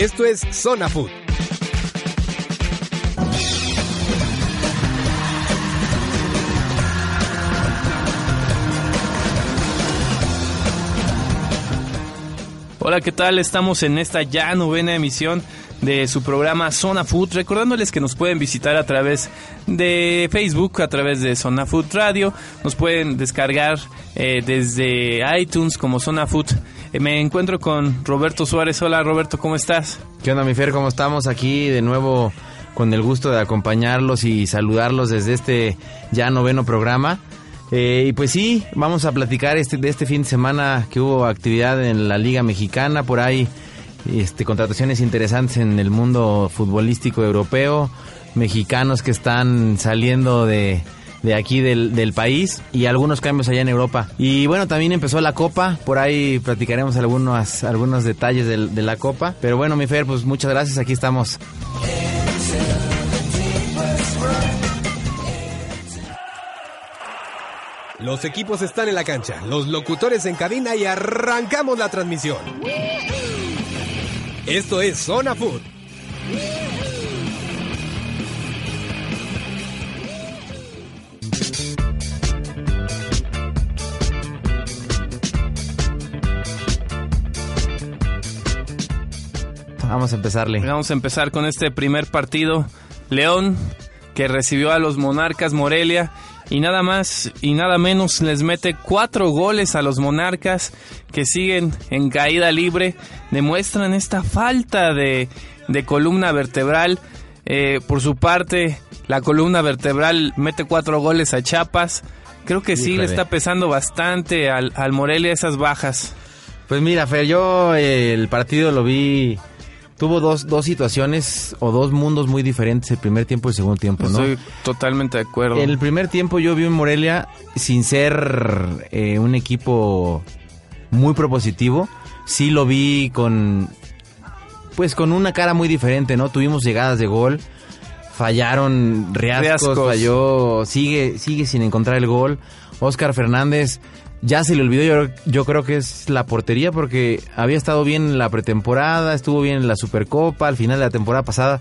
Esto es Zona Food. Hola, ¿qué tal? Estamos en esta ya novena emisión de su programa Zona Food, recordándoles que nos pueden visitar a través de Facebook, a través de Zona Food Radio, nos pueden descargar eh, desde iTunes como Zona Food. Eh, me encuentro con Roberto Suárez. Hola Roberto, ¿cómo estás? ¿Qué onda mi Fer? ¿Cómo estamos aquí de nuevo con el gusto de acompañarlos y saludarlos desde este ya noveno programa? Eh, y pues sí, vamos a platicar este, de este fin de semana que hubo actividad en la Liga Mexicana, por ahí este, contrataciones interesantes en el mundo futbolístico europeo, mexicanos que están saliendo de, de aquí del, del, país y algunos cambios allá en Europa. Y bueno, también empezó la Copa, por ahí platicaremos algunos, algunos detalles de, de la Copa. Pero bueno, mi Fer, pues muchas gracias, aquí estamos. Los equipos están en la cancha, los locutores en cabina y arrancamos la transmisión. Esto es Zona Food. Vamos a empezarle. Vamos a empezar con este primer partido. León, que recibió a los Monarcas Morelia y nada más y nada menos les mete cuatro goles a los Monarcas que siguen en caída libre, demuestran esta falta de, de columna vertebral. Eh, por su parte, la columna vertebral mete cuatro goles a Chiapas. Creo que sí Híjole. le está pesando bastante al, al, Morelia esas bajas. Pues mira, Fer, yo eh, el partido lo vi tuvo dos, dos situaciones o dos mundos muy diferentes el primer tiempo y el segundo tiempo, ¿no? Estoy totalmente de acuerdo. En el primer tiempo yo vi un Morelia sin ser eh, un equipo muy propositivo. Sí lo vi con pues con una cara muy diferente, ¿no? Tuvimos llegadas de gol, fallaron Riascos, Riascos. falló, sigue sigue sin encontrar el gol. Oscar Fernández ya se le olvidó, yo, yo, creo que es la portería porque había estado bien en la pretemporada, estuvo bien en la Supercopa, al final de la temporada pasada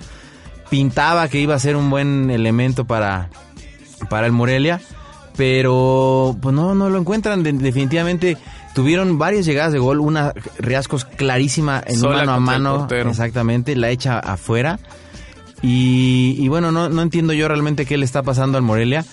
pintaba que iba a ser un buen elemento para, para el Morelia, pero pues no, no lo encuentran, de, definitivamente tuvieron varias llegadas de gol, una Riascos clarísima en Sola mano a mano, exactamente, la echa afuera. Y, y bueno, no, no entiendo yo realmente qué le está pasando al Morelia.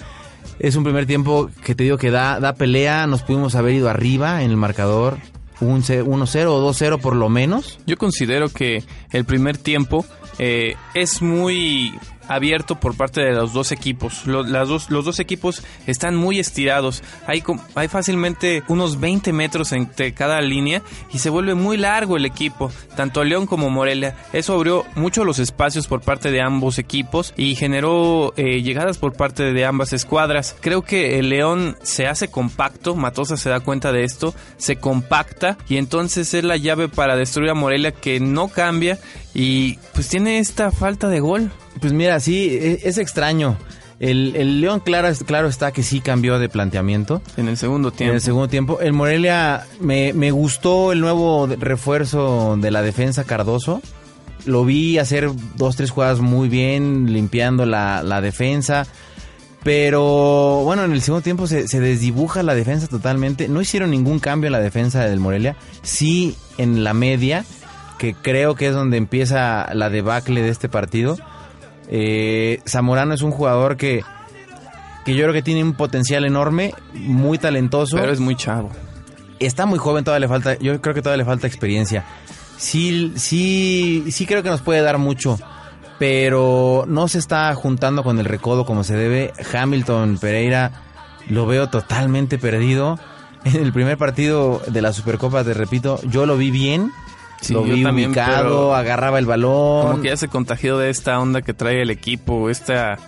Es un primer tiempo que te digo que da, da pelea. Nos pudimos haber ido arriba en el marcador. Un 1-0 o 2-0 por lo menos. Yo considero que el primer tiempo eh, es muy abierto por parte de los dos equipos. Los, dos, los dos equipos están muy estirados. Hay, hay fácilmente unos 20 metros entre cada línea y se vuelve muy largo el equipo, tanto León como Morelia. Eso abrió mucho los espacios por parte de ambos equipos y generó eh, llegadas por parte de ambas escuadras. Creo que el León se hace compacto, Matosa se da cuenta de esto, se compacta y entonces es la llave para destruir a Morelia que no cambia y pues tiene esta falta de gol. Pues mira, sí, es, extraño. El, el, León, claro, claro está que sí cambió de planteamiento. En el segundo tiempo. En el segundo tiempo. El Morelia, me, me gustó el nuevo refuerzo de la defensa Cardoso. Lo vi hacer dos, tres jugadas muy bien, limpiando la, la defensa. Pero bueno, en el segundo tiempo se, se, desdibuja la defensa totalmente. No hicieron ningún cambio en la defensa del Morelia. Sí en la media, que creo que es donde empieza la debacle de este partido. Eh, Zamorano es un jugador que, que yo creo que tiene un potencial enorme, muy talentoso. Pero es muy chavo. Está muy joven, todavía le falta, yo creo que todavía le falta experiencia. Sí, sí, sí creo que nos puede dar mucho, pero no se está juntando con el recodo como se debe. Hamilton Pereira lo veo totalmente perdido. En el primer partido de la Supercopa, te repito, yo lo vi bien, Sí, lo vi también, ubicado, agarraba el balón. Como que ya se contagió de esta onda que trae el equipo, esta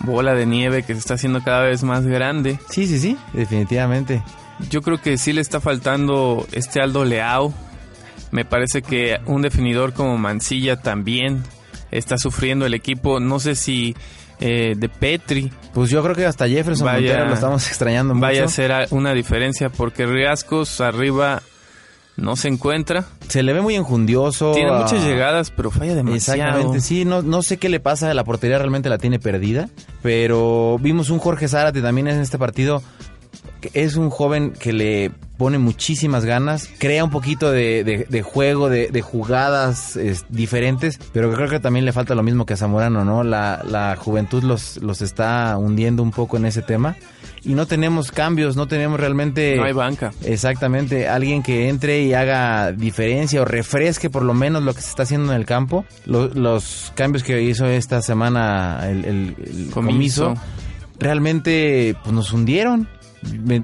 bola de nieve que se está haciendo cada vez más grande. Sí, sí, sí, definitivamente. Yo creo que sí le está faltando este Aldo Leao. Me parece que un definidor como Mancilla también está sufriendo el equipo. No sé si eh, de Petri. Pues yo creo que hasta Jefferson vaya, Montero lo estamos extrañando mucho. Vaya a ser una diferencia porque Riascos arriba no se encuentra. Se le ve muy enjundioso. Tiene ah, muchas llegadas, pero falla demasiado. Exactamente, sí, no, no sé qué le pasa, la portería realmente la tiene perdida, pero vimos un Jorge Zárate también en este partido, que es un joven que le pone muchísimas ganas, crea un poquito de, de- de juego, de, de jugadas es, diferentes, pero creo que también le falta lo mismo que a Zamorano, ¿no? La, la juventud los, los está hundiendo un poco en ese tema y no tenemos cambios, no tenemos realmente... No hay banca. Exactamente, alguien que entre y haga diferencia o refresque por lo menos lo que se está haciendo en el campo. Lo- los cambios que hizo esta semana el, el- el Comiso. comiso, realmente pues, nos hundieron.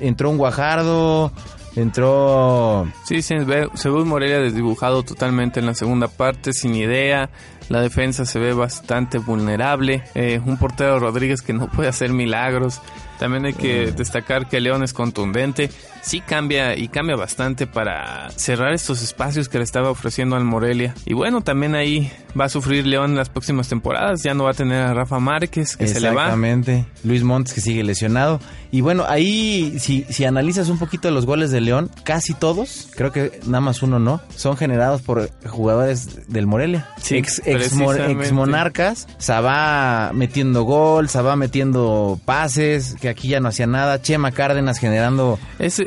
Entró un Guajardo, entró... Sí, se ve, se ve un Morelia desdibujado totalmente en la segunda parte, sin idea. La defensa se ve bastante vulnerable. Eh, un portero Rodríguez que no puede hacer milagros. También hay que destacar que León es contundente. Sí cambia y cambia bastante para cerrar estos espacios que le estaba ofreciendo al Morelia. Y bueno, también ahí va a sufrir León en las próximas temporadas. Ya no va a tener a Rafa Márquez, que se le va. Exactamente. Luis Montes que sigue lesionado. Y bueno, ahí si, si analizas un poquito los goles de León, casi todos, creo que nada más uno no, son generados por jugadores del Morelia. Sí, ex, ex, ex monarcas. Sabá metiendo gol, Sabá metiendo pases, que aquí ya no hacía nada. Chema Cárdenas generando... Ese,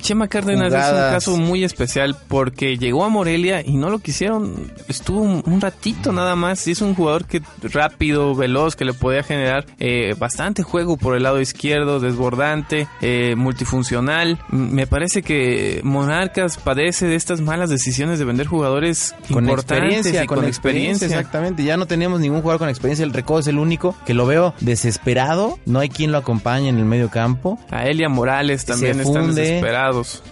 Chema Cárdenas es un caso muy especial porque llegó a Morelia y no lo quisieron. Estuvo un, un ratito nada más. Y es un jugador que rápido, veloz, que le podía generar eh, bastante juego por el lado izquierdo, desbordante, eh, multifuncional. Me parece que Monarcas padece de estas malas decisiones de vender jugadores Con importantes experiencia, y con, experiencia, exactamente. Ya no tenemos ningún jugador con experiencia. El Recodo es el único que lo veo desesperado. No hay quien lo acompañe en el medio campo. A Elia Morales también Se están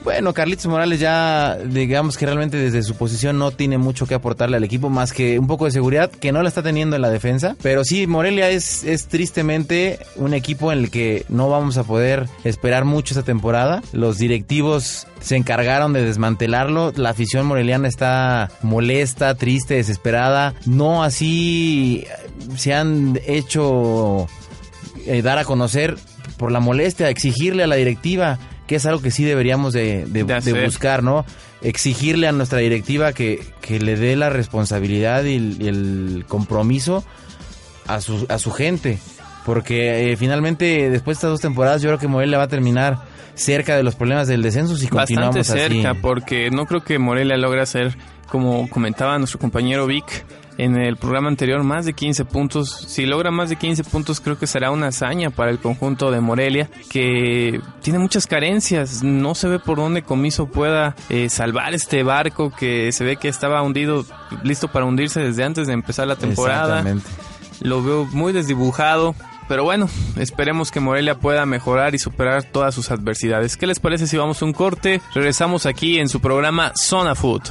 Bueno, Carlitos Morales ya, digamos que realmente desde su posición no tiene mucho que aportarle al equipo más que un poco de seguridad que no la está teniendo en la defensa. Pero sí, Morelia es, es tristemente un equipo en el que no vamos a poder esperar mucho esta temporada. Los directivos se encargaron de desmantelarlo. La afición moreliana está molesta, triste, desesperada. No así se han hecho eh, dar a conocer por la molestia, exigirle a la directiva, que es algo que sí deberíamos de, de- De de hacer. buscar, ¿no? Exigirle a nuestra directiva que, que le dé la responsabilidad y el, y el compromiso a su, a su gente. Porque eh, finalmente, después de estas dos temporadas, yo creo que Morelia va a terminar cerca de los problemas del descenso si Bastante continuamos cerca, así. porque no creo que Morelia logre hacer, como comentaba nuestro compañero Vic en el programa anterior, más de 15 puntos. Si logra más de 15 puntos, creo que será una hazaña para el conjunto de Morelia, que tiene muchas carencias. No se ve por dónde Comiso pueda eh, salvar este barco que se ve que estaba hundido, listo para hundirse desde antes de empezar la temporada. Exactamente. Lo veo muy desdibujado. Pero bueno, esperemos que Morelia pueda mejorar y superar todas sus adversidades. ¿Qué les parece si vamos a un corte? Regresamos aquí en su programa Zona Food.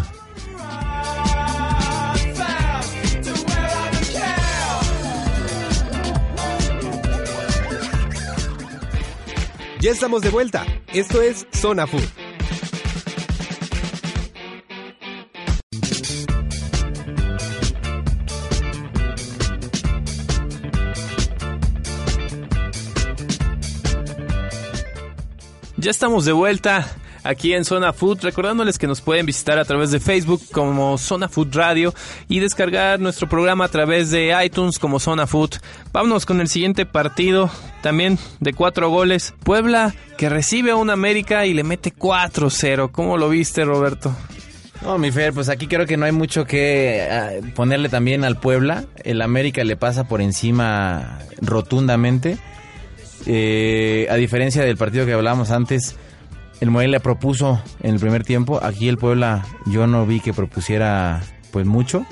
Ya estamos de vuelta. Esto es Zona Food. Ya estamos de vuelta aquí en Zona Food, recordándoles que nos pueden visitar a través de Facebook como Zona Food Radio y descargar nuestro programa a través de iTunes como Zona Food. Vámonos con el siguiente partido, también de cuatro goles. Puebla que recibe a un América y le mete 4-0. ¿Cómo lo viste, Roberto? No, mi Fer, pues aquí creo que no hay mucho que ah, ponerle también al Puebla. El América le pasa por encima rotundamente. Eh, a diferencia del partido que hablábamos antes, el Morelia propuso en el primer tiempo. Aquí el Puebla yo no vi que propusiera pues mucho.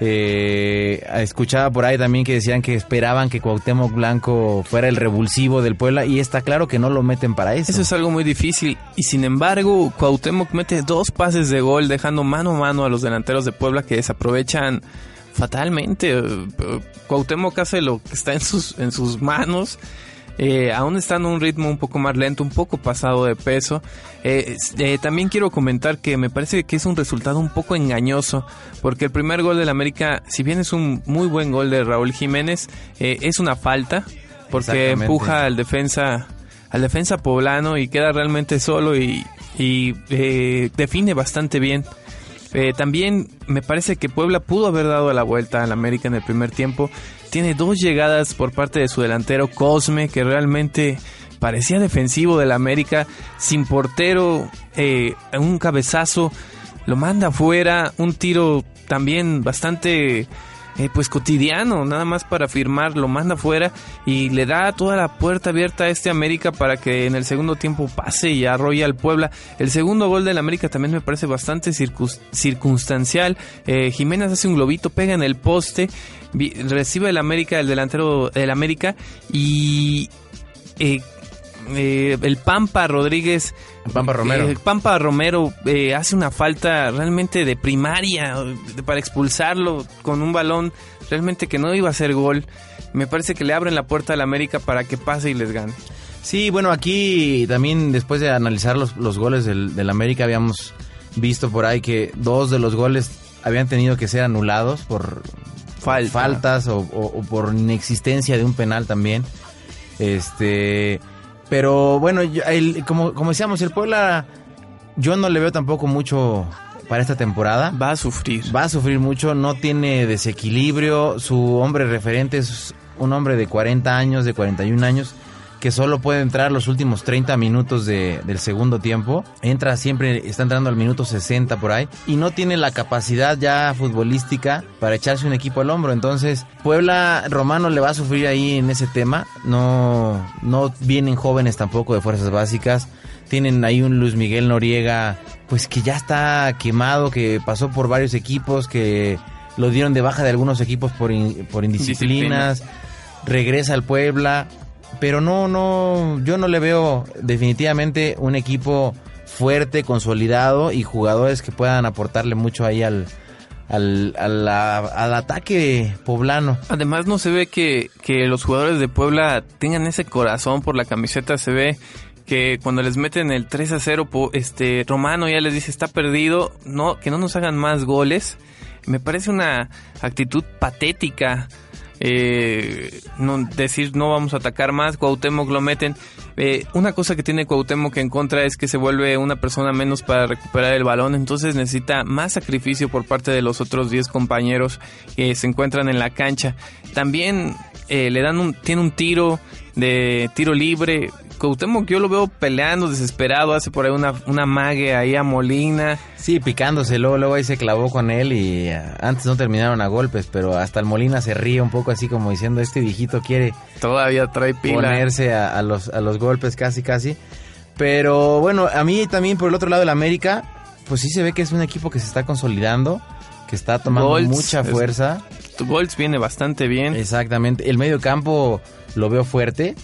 Eh, escuchaba por ahí también que decían que esperaban que Cuauhtémoc Blanco fuera el revulsivo del Puebla y está claro que no lo meten para eso. Eso es algo muy difícil y sin embargo Cuauhtémoc mete dos pases de gol dejando mano a mano a los delanteros de Puebla que desaprovechan fatalmente. Cuauhtémoc hace lo que está en sus, en sus manos. Eh, aún estando a un ritmo un poco más lento, un poco pasado de peso. Eh, eh, también quiero comentar que me parece que es un resultado un poco engañoso, porque el primer gol del América, si bien es un muy buen gol de Raúl Jiménez, eh, es una falta, porque empuja al defensa al defensa poblano y queda realmente solo y, y eh, define bastante bien. Eh, también me parece que Puebla pudo haber dado la vuelta al América en el primer tiempo. Tiene dos llegadas por parte de su delantero Cosme, que realmente parecía defensivo del América, sin portero, eh, un cabezazo, lo manda afuera, un tiro también bastante eh, pues cotidiano, nada más para firmar, lo manda afuera y le da toda la puerta abierta a este América para que en el segundo tiempo pase y arrolle al Puebla. El segundo gol del América también me parece bastante circunstancial. Eh, Jiménez hace un globito, pega en el poste, recibe el América, el delantero del América y... Eh, eh, el Pampa Rodríguez. Pampa Romero. Eh, Pampa Romero eh, hace una falta realmente de primaria para expulsarlo con un balón realmente que no iba a ser gol. Me parece que le abren la puerta al América para que pase y les gane. Sí, bueno, aquí también después de analizar los, los goles del, del América habíamos visto por ahí que dos de los goles habían tenido que ser anulados por faltas o, o, por inexistencia de un penal también. Este, pero bueno, como, como decíamos, el Puebla yo no le veo tampoco mucho para esta temporada. Va a sufrir. Va a sufrir mucho, no tiene desequilibrio, su hombre referente es un hombre de 40 años, de 41 años, que solo puede entrar los últimos 30 minutos de, del segundo tiempo. Entra siempre, está entrando al minuto 60 por ahí. Y no tiene la capacidad ya futbolística para echarse un equipo al hombro. Entonces, Puebla Romano le va a sufrir ahí en ese tema. No, no vienen jóvenes tampoco de fuerzas básicas. Tienen ahí un Luis Miguel Noriega, pues que ya está quemado, que pasó por varios equipos, que lo dieron de baja de algunos equipos por, por indisciplinas. Regresa al Puebla pero no, no, yo no le veo definitivamente un equipo fuerte, consolidado y jugadores que puedan aportarle mucho ahí al, al, al, ataque poblano. Además no se ve que, que los jugadores de Puebla tengan ese corazón por la camiseta, se ve que cuando les meten el 3 a 0, este Romano ya les dice está perdido, no, que no nos hagan más goles. Me parece una actitud patética eh, no decir no vamos a atacar más, Cuauhtémoc lo meten. Eh, una cosa que tiene Cuauhtémoc en contra es que se vuelve una persona menos para recuperar el balón, entonces necesita más sacrificio por parte de los otros 10 compañeros que se encuentran en la cancha. También eh, le dan un, tiene un tiro de tiro libre, Cuauhtémoc yo lo veo peleando, desesperado, hace por ahí una, una mague ahí a Molina. Sí, picándose, luego, luego ahí se clavó con él y ah, antes no terminaron a golpes, pero hasta el Molina se ríe un poco así como diciendo, este viejito quiere... Todavía trae pila. Ponerse a, los, a los golpes casi, casi. Pero bueno, a mí también por el otro lado del América, pues sí se ve que es un equipo que se está consolidando, que está tomando mucha fuerza. Tu Golds viene bastante bien. Exactamente. El medio campo lo veo fuerte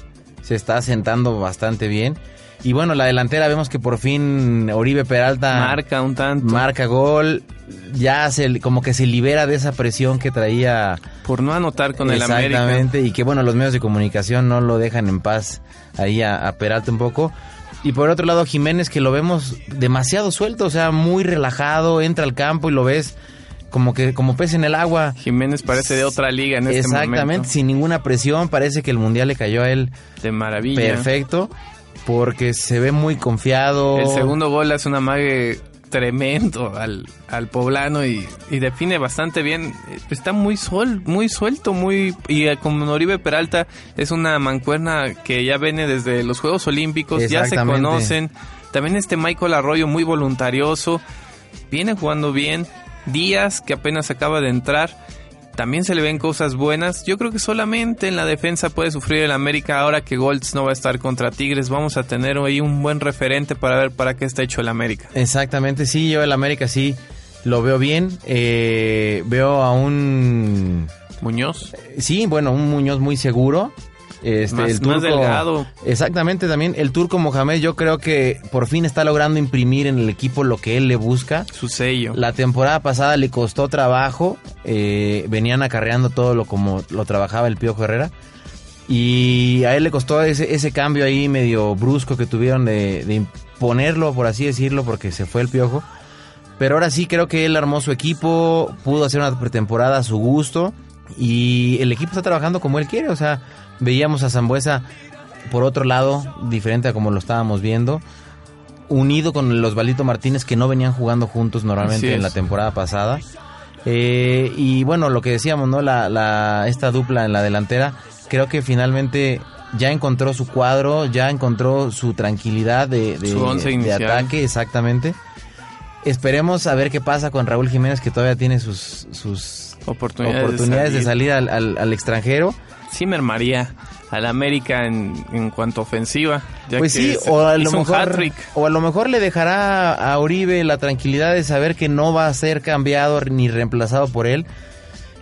se está sentando bastante bien. Y bueno, la delantera vemos que por fin Oribe Peralta marca un tanto. Marca gol. Ya se como que se libera de esa presión que traía por no anotar con el América. Exactamente, y que bueno, los medios de comunicación no lo dejan en paz ahí a, a Peralta un poco. Y por otro lado Jiménez que lo vemos demasiado suelto, o sea, muy relajado, entra al campo y lo ves como que como pez en el agua. Jiménez parece de otra liga en este momento. Exactamente, sin ninguna presión, parece que el mundial le cayó a él de maravilla. Perfecto, porque se ve muy confiado. El segundo gol es una mague tremendo al, al poblano y, define bastante bien. Está muy sol, muy suelto, muy y eh, como Noribe Peralta es una mancuerna que ya viene desde los Juegos Olímpicos, ya se conocen. También este Michael Arroyo muy voluntarioso, viene jugando bien. Díaz, que apenas acaba de entrar, también se le ven cosas buenas. Yo creo que solamente en la defensa puede sufrir el América ahora que Golds no va a estar contra Tigres. Vamos a tener ahí un buen referente para ver para qué está hecho el América. Exactamente, sí, yo el América sí lo veo bien. Eh, veo a un... Muñoz. Sí, bueno, un Muñoz muy seguro. Este, más, el turco, delgado. Exactamente, también el turco Mohamed yo creo que por fin está logrando imprimir en el equipo lo que él le busca. Su sello. La temporada pasada le costó trabajo, eh, venían acarreando todo lo como lo trabajaba el Piojo Herrera. Y a él le costó ese, ese cambio ahí medio brusco que tuvieron de, de imponerlo, por así decirlo, porque se fue el Piojo. Pero ahora sí creo que él armó su equipo, pudo hacer una pretemporada a su gusto y el equipo está trabajando como él quiere, o sea, veíamos a Zambuesa por otro lado, diferente a como lo estábamos viendo. unido con los Osvaldito Martínez que no venían jugando juntos normalmente en la temporada pasada. Eh, y bueno, lo que decíamos, ¿no? La, la, esta dupla en la delantera, creo que finalmente ya encontró su cuadro, ya encontró su tranquilidad de, de, ataque, exactamente. Esperemos a ver qué pasa con Raúl Jiménez, que todavía tiene sus, sus oportunidades, de salir, al, al, extranjero. Sí, mermaría al América en, en cuanto a ofensiva. pues sí, o a, lo mejor, o a lo mejor le dejará a Uribe la tranquilidad de saber que no va a ser cambiado ni reemplazado por él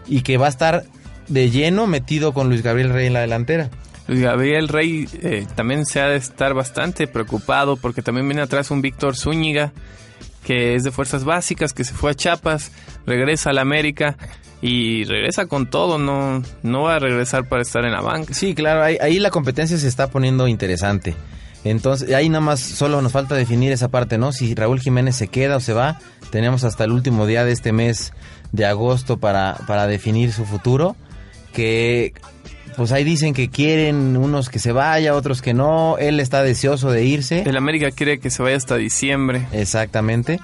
y que va a estar de lleno metido con Luis Gabriel Rey en la delantera. Luis Gabriel Rey eh, también se ha de estar bastante preocupado porque también viene atrás un Víctor Zúñiga que es de fuerzas básicas, que se fue a Chiapas, regresa a la América y regresa con todo, no, no va a regresar para estar en la banca. Sí, claro, ahí, ahí la competencia se está poniendo interesante. Entonces, ahí nada más solo nos falta definir esa parte, ¿no? Si Raúl Jiménez se queda o se va, tenemos hasta el último día de este mes de agosto para, para definir su futuro, que pues ahí dicen que quieren unos que se vaya, otros que no. Él está deseoso de irse. El América quiere que se vaya hasta diciembre. Exactamente.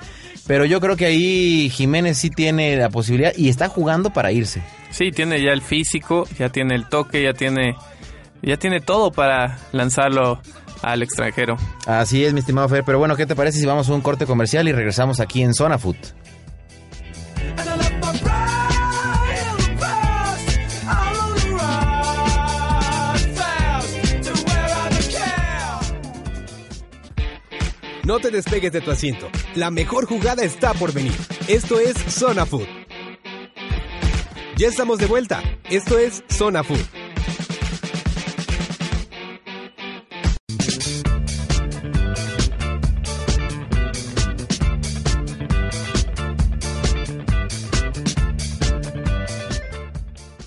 Pero yo creo que ahí Jiménez sí tiene la posibilidad y está jugando para irse. Sí, tiene ya el físico, ya tiene el toque, ya tiene, ya tiene todo para lanzarlo al extranjero. Así es, mi estimado Fer. Pero bueno, ¿qué te parece si vamos a un corte comercial y regresamos aquí en Zona Food? No te despegues de tu asiento. La mejor jugada está por venir. Esto es Zona Food. Ya estamos de vuelta. Esto es Zona Food.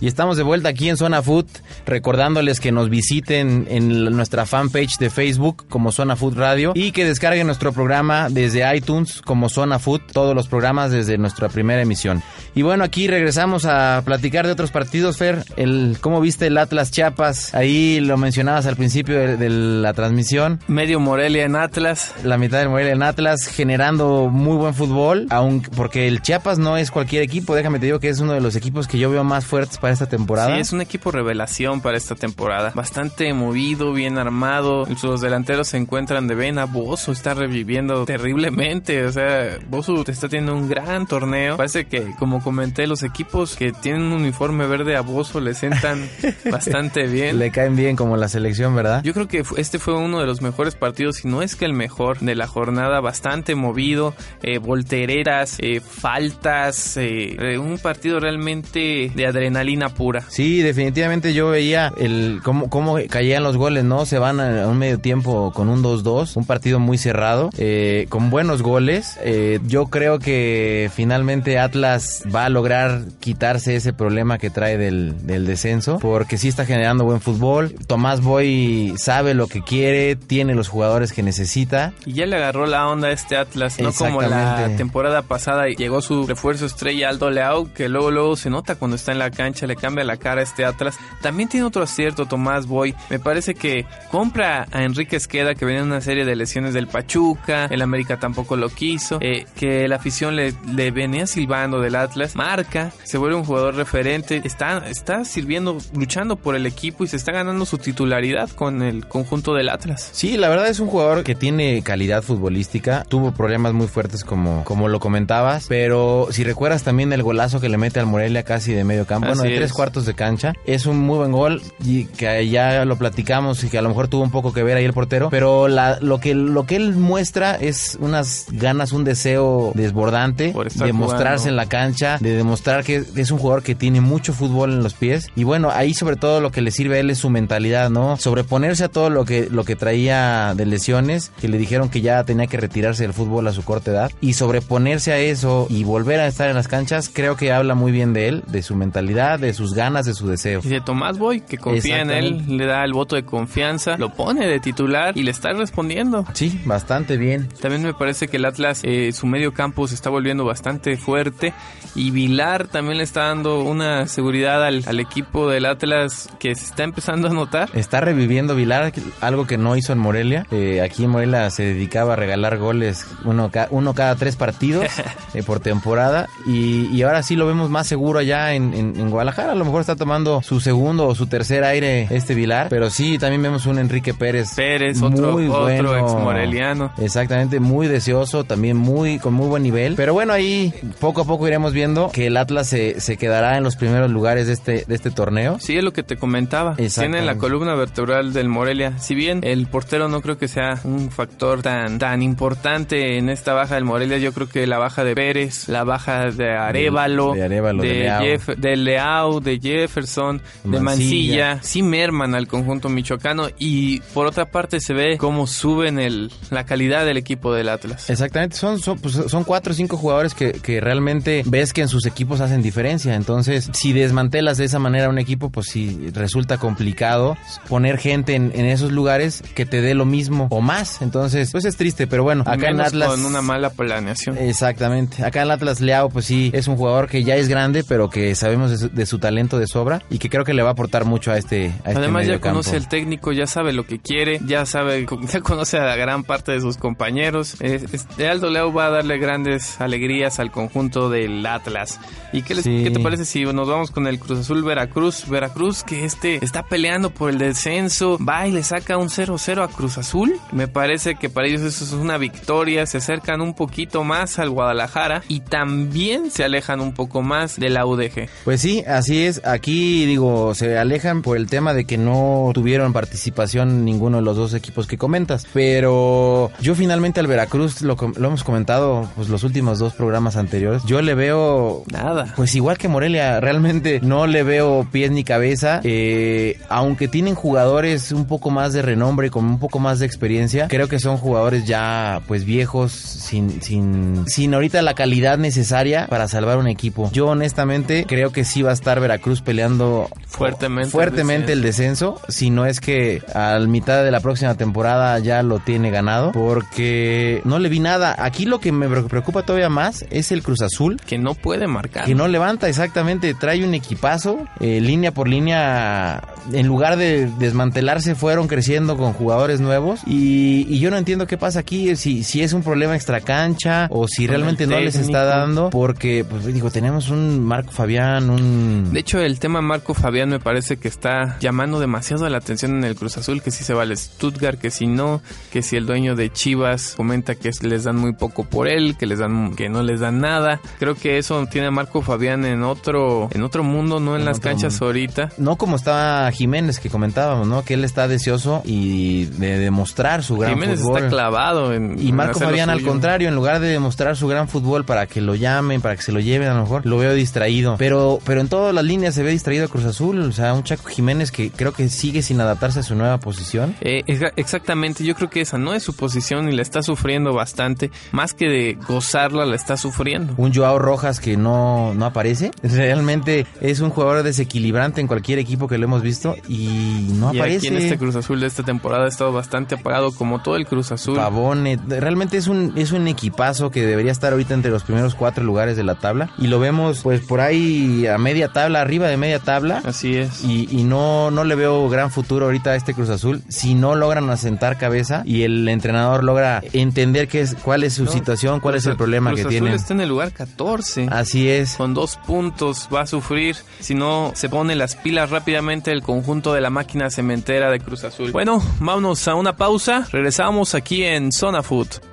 Y estamos de vuelta aquí en Zona Food recordándoles que nos visiten en nuestra fanpage de Facebook como Zona Food Radio y que descarguen nuestro programa desde iTunes como Zona Food, todos los programas desde nuestra primera emisión. Y bueno, aquí regresamos a platicar de otros partidos, Fer. El, ¿Cómo viste el Atlas Chiapas? Ahí lo mencionabas al principio de, la transmisión. Medio Morelia en Atlas. La mitad de Morelia en Atlas, generando muy buen fútbol, aunque, porque el Chiapas no es cualquier equipo. Déjame te digo que es uno de los equipos que yo veo más fuertes para esta temporada. Sí, es un equipo revelación para esta temporada. Bastante movido, bien armado. Sus delanteros se encuentran de vena. Bozo está reviviendo terriblemente. O sea, Bozo está teniendo un gran torneo. Parece que, como comenté, los equipos que tienen un uniforme verde a Bozo le sentan bastante bien. Le caen bien como la selección, ¿verdad? Yo creo que este fue uno de los mejores partidos, si no es que el mejor de la jornada. Bastante movido, eh, voltereras, eh, faltas, eh, un partido realmente de adrenalina pura. Sí, definitivamente yo veía el cómo, cómo caían los goles, ¿no? Se van a, un medio tiempo con un 2-2, un partido muy cerrado, eh, con buenos goles. Eh, yo creo que finalmente Atlas va a lograr quitarse ese problema que trae del, del descenso, porque sí está generando buen fútbol. Tomás Boy sabe lo que quiere, tiene los jugadores que necesita. Y ya le agarró la onda a este Atlas, no como la temporada pasada y llegó su refuerzo estrella Aldo Leao, que luego luego se nota cuando está en la cancha, le cambia la cara a este Atlas. También tiene otro acierto Tomás Boy. Me parece que compra a Enrique Esqueda, que venía en una serie de lesiones del Pachuca, el América tampoco lo quiso, eh, que la afición le, le, venía silbando del Atlas, marca, se vuelve un jugador referente, está, está sirviendo, luchando por el equipo y se está ganando su titularidad con el conjunto del Atlas. Sí, la verdad es un jugador que tiene calidad futbolística, tuvo problemas muy fuertes como, como lo comentabas, pero si recuerdas también el golazo que le mete al Morelia casi de medio campo, bueno, de tres cuartos de cancha, es un muy buen gol y que ya lo platicamos y que a lo mejor tuvo un poco que ver ahí el portero, pero la, lo, que, lo que él muestra es unas ganas, un deseo desbordante de mostrarse en la cancha, de demostrar que es un jugador que tiene mucho fútbol en los pies. Y bueno, ahí sobre todo lo que le sirve a él es su mentalidad, ¿no? Sobreponerse a todo lo que, lo que traía de lesiones, que le dijeron que ya tenía que retirarse del fútbol a su corta edad. Y sobreponerse a eso y volver a estar en las canchas, creo que habla muy bien de él, de su mentalidad, de sus ganas, de su deseo. Y de Tomás Boy que confía en él, le da el voto de confianza, lo pone de titular y le está respondiendo. Sí, bastante bien. También me parece que el Atlas, eh, su medio campo se está volviendo bastante fuerte y Vilar también le está dando una seguridad al, al equipo del Atlas que se está empezando a notar. Está reviviendo Vilar, algo que no hizo en Morelia. Eh, aquí en Morelia se dedicaba a regalar goles uno, uno cada tres partidos eh, por temporada y, y, ahora sí lo vemos más seguro allá en, en, en, Guadalajara. A lo mejor está tomando su segundo o su tercer aire este Vilar, pero sí también vemos un Enrique Pérez. Pérez, otro, muy bueno, ex moreliano. Exactamente, muy deseoso, también muy con muy buen nivel. Pero bueno, ahí poco a poco iremos viendo que el Atlas se, se quedará en los primeros lugares de este, de este torneo. Sí, es lo que te comentaba. Tiene la columna vertebral del Morelia. Si bien el portero no creo que sea un factor tan, tan importante en esta baja del Morelia, yo creo que la baja de Pérez, la baja de Arevalo, de, de, Arevalo, de, de, Leao. Jeff, de Leao, de Jefferson, de Mancilla, sí merman al conjunto michoacano y por otra parte se ve cómo suben el, la calidad del equipo del Atlas. Exactamente, son, son, pues, son cuatro o cinco jugadores que, que realmente ves que en sus equipos hacen diferencia. Entonces, si desmantelas de esa manera un equipo, pues sí resulta complicado poner gente en, en, esos lugares que te dé lo mismo o más. Entonces, pues es triste, pero bueno, acá Menos en Atlas. Con una mala planeación. Exactamente. Acá en Atlas Leao, pues sí, es un jugador que ya es grande, pero que sabemos de su, de su talento de sobra y que creo que le va a aportar mucho a este. A Además, este ya conoce el técnico, ya sabe lo que quiere, ya sabe, ya conoce a la gran parte de sus compañeros. Este Aldo Leao va a darle grandes alegrías al conjunto del Atlas. ¿Y qué, les, sí. qué te parece si nos vamos con el Cruz Azul Veracruz? Veracruz que este está peleando por el descenso, va y le saca un 0-0 a Cruz Azul. Me parece que para ellos eso es una victoria, se acercan un poquito más al Guadalajara y también se alejan un poco más de la UDG. Pues sí, así es. Aquí digo, se alejan por el tema de que no tuvieron participación ninguno de los dos equipos que comentas. Pero yo finalmente al Veracruz, lo, lo hemos comentado pues los últimos dos programas anteriores, yo le veo... Nada. Pues igual que Morelia, realmente no le veo pies ni cabeza. Eh, aunque tienen jugadores un poco más de renombre, con un poco más de experiencia, creo que son jugadores ya pues viejos, sin, sin, sin ahorita la calidad necesaria para salvar un equipo. Yo honestamente creo que sí va a estar Veracruz peleando fuertemente, fuertemente el, descenso. el descenso, si no es que al mitad de la próxima temporada ya lo tiene ganado, porque no le vi nada. Aquí lo que me preocupa todavía más es el Cruz Azul. Que no puede marcar. Que no levanta exactamente, trae un equipazo, eh, línea por línea, en lugar de desmantelarse fueron creciendo con jugadores nuevos y, y yo no entiendo qué pasa aquí, si, si es un problema extra cancha o si realmente no les está dando, porque pues digo, tenemos un Marco Fabián, un... De hecho, el tema Marco Fabián me parece que está llamando demasiado la atención en el Cruz Azul, que si se va al Stuttgart, que si no, que si el dueño de Chivas comenta que les dan muy poco por él, que les dan que no les dan nada. Creo que eso tiene a Marco Fabián en otro en otro mundo, no en, en las canchas mundo. ahorita. No como estaba Jiménez que comentábamos, ¿no? Que él está deseoso y de demostrar su gran Jiménez fútbol. está clavado en Y Marco Fabián al contrario, en lugar de demostrar su gran fútbol para que lo llamen, para que se lo lleven a lo mejor, lo veo distraído. Pero pero en todas las líneas se ve distraído a Cruz Azul, o sea, un Chaco Jiménez que creo que sigue sin adaptarse a su nueva posición. Eh, exactamente, yo creo que esa no es su posición y la está sufriendo bastante, más que de gozarla la está sufriendo. Un Joao Rojas que no, no aparece, realmente es un jugador desequilibrante en cualquier equipo que lo hemos visto y no y aparece. Aquí en este Cruz Azul de esta temporada ha estado bastante apagado como todo el Cruz Azul. Pavone, realmente es un, es un equipazo que debería estar ahorita entre los primeros cuatro lugares de la tabla y lo vemos pues por ahí a media tabla, arriba de media tabla. Así es. Y, y no, no le veo gran futuro ahorita a este Cruz Azul si no logran asentar cabeza y el entrenador logra entender qué es, cuál es su no, situación, cuál Cruz, es el problema Cruz que Azul tiene. está en el lugar 14. Así es. Con dos puntos va a sufrir si no se pone las pilas rápidamente el conjunto de la máquina cementera de Cruz Azul. Bueno, vámonos a una pausa. Regresamos aquí en Zona Food.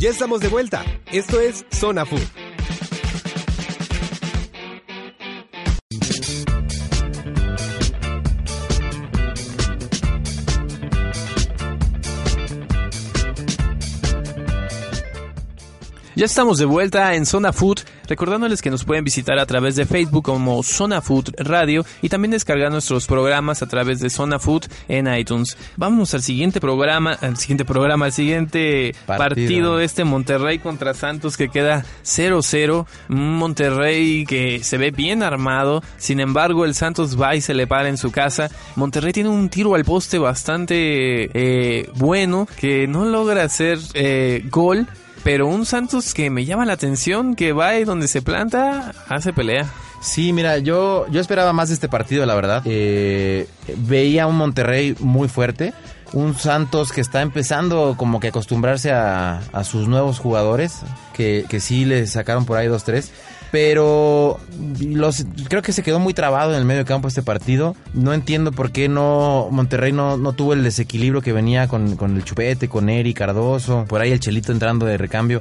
Ya estamos de vuelta. Esto es Zona Food. Ya estamos de vuelta en Zona Food, recordándoles que nos pueden visitar a través de Facebook como Zona Food Radio y también descargar nuestros programas a través de Zona Food en iTunes. Vamos al siguiente programa, al siguiente programa, al siguiente partido, partido de este Monterrey contra Santos que queda 0-0. Un Monterrey que se ve bien armado, sin embargo el Santos va y se le para en su casa. Monterrey tiene un tiro al poste bastante eh, bueno que no logra hacer eh, gol pero un Santos que me llama la atención, que va y donde se planta, hace pelea. Sí, mira, yo, yo esperaba más de este partido, la verdad. Eh, veía un Monterrey muy fuerte, un Santos que está empezando como que acostumbrarse a, a sus nuevos jugadores, que, que sí le sacaron por ahí dos, tres pero los creo que se quedó muy trabado en el medio campo este partido. No entiendo por qué no Monterrey no, no tuvo el desequilibrio que venía con, con el Chupete, con Eri Cardoso, por ahí el Chelito entrando de recambio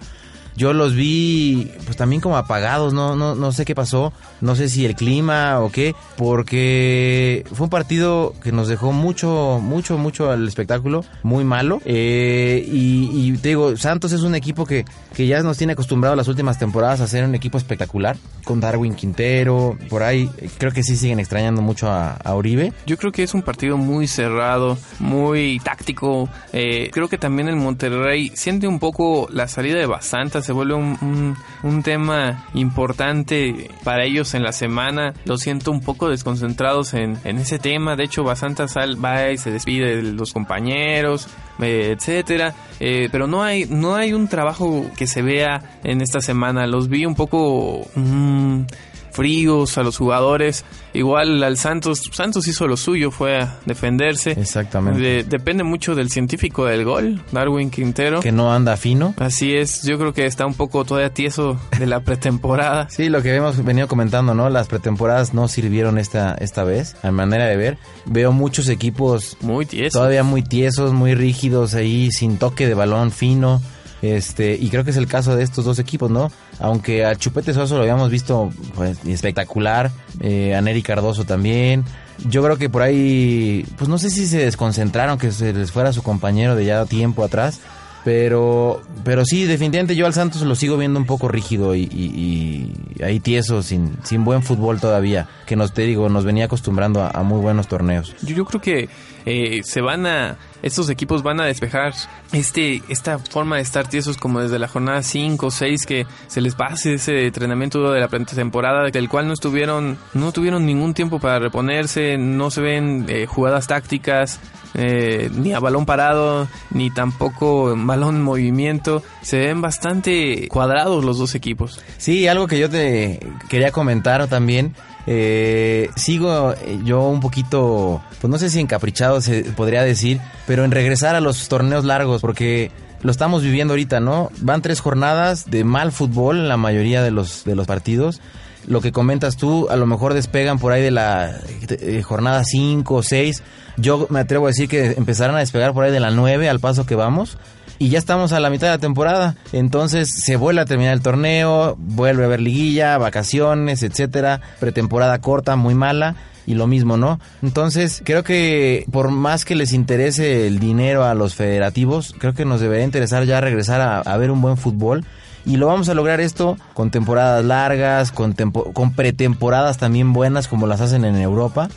yo los vi pues también como apagados, no, no, no sé qué pasó, no sé si el clima o qué, porque fue un partido que nos dejó mucho, mucho, mucho al espectáculo, muy malo. Eh, y, te digo, Santos es un equipo que, que ya nos tiene acostumbrado las últimas temporadas a ser un equipo espectacular, con Darwin Quintero, por ahí creo que sí siguen extrañando mucho a, a Uribe. Yo creo que es un partido muy cerrado, muy táctico, eh, creo que también el Monterrey siente un poco la salida de Basantas se vuelve un, un, tema importante para ellos en la semana. Lo siento un poco desconcentrados en, en ese tema. De hecho, Basanta Sal va y se despide de los compañeros, eh, etcétera. Eh, pero no hay, no hay un trabajo que se vea en esta semana. Los vi un poco... Mm, fríos a los jugadores. Igual al Santos, Santos hizo lo suyo, fue a defenderse. Exactamente. depende mucho del científico del gol, Darwin Quintero. Que no anda fino. Así es, yo creo que está un poco todavía tieso de la pretemporada. sí, lo que hemos venido comentando, ¿no? Las pretemporadas no sirvieron esta, esta vez, a manera de ver. Veo muchos equipos muy tiesos. Todavía muy tiesos, muy rígidos ahí, sin toque de balón fino. Este, y creo que es el caso de estos dos equipos, ¿no? Aunque a Chupete Soso lo habíamos visto pues, espectacular, eh, a Neri Cardoso también. Yo creo que por ahí, pues no sé si se desconcentraron, que se les fuera su compañero de ya tiempo atrás. Pero, pero sí, definitivamente yo al Santos lo sigo viendo un poco rígido y, ahí tieso, sin, sin buen fútbol todavía, que nos te digo, nos venía acostumbrando a, muy buenos torneos. Yo, creo que eh, se van a, estos equipos van a despejar este, esta forma de estar tiesos como desde la jornada 5 o 6 que se les pase ese entrenamiento de la temporada del cual no estuvieron, no tuvieron ningún tiempo para reponerse, no se ven eh, jugadas tácticas, eh, ni a balón parado, ni tampoco balón en movimiento. Se ven bastante cuadrados los dos equipos. Sí, algo que yo te quería comentar también eh, sigo eh, yo un poquito, pues no sé si encaprichado se podría decir, pero en regresar a los torneos largos, porque lo estamos viviendo ahorita, ¿no? Van tres jornadas de mal fútbol en la mayoría de los, de los partidos. Lo que comentas tú, a lo mejor despegan por ahí de la eh, jornada 5 o 6. Yo me atrevo a decir que empezarán a despegar por ahí de la 9 al paso que vamos y ya estamos a la mitad de la temporada. Entonces se vuelve a terminar el torneo, vuelve a haber liguilla, vacaciones, etcétera, pretemporada corta, muy mala y lo mismo, ¿no? Entonces, creo que por más que les interese el dinero a los federativos, creo que nos debería interesar ya regresar a, ver un buen fútbol. Y lo vamos a lograr esto con temporadas largas, con, con pretemporadas también buenas como las hacen en Europa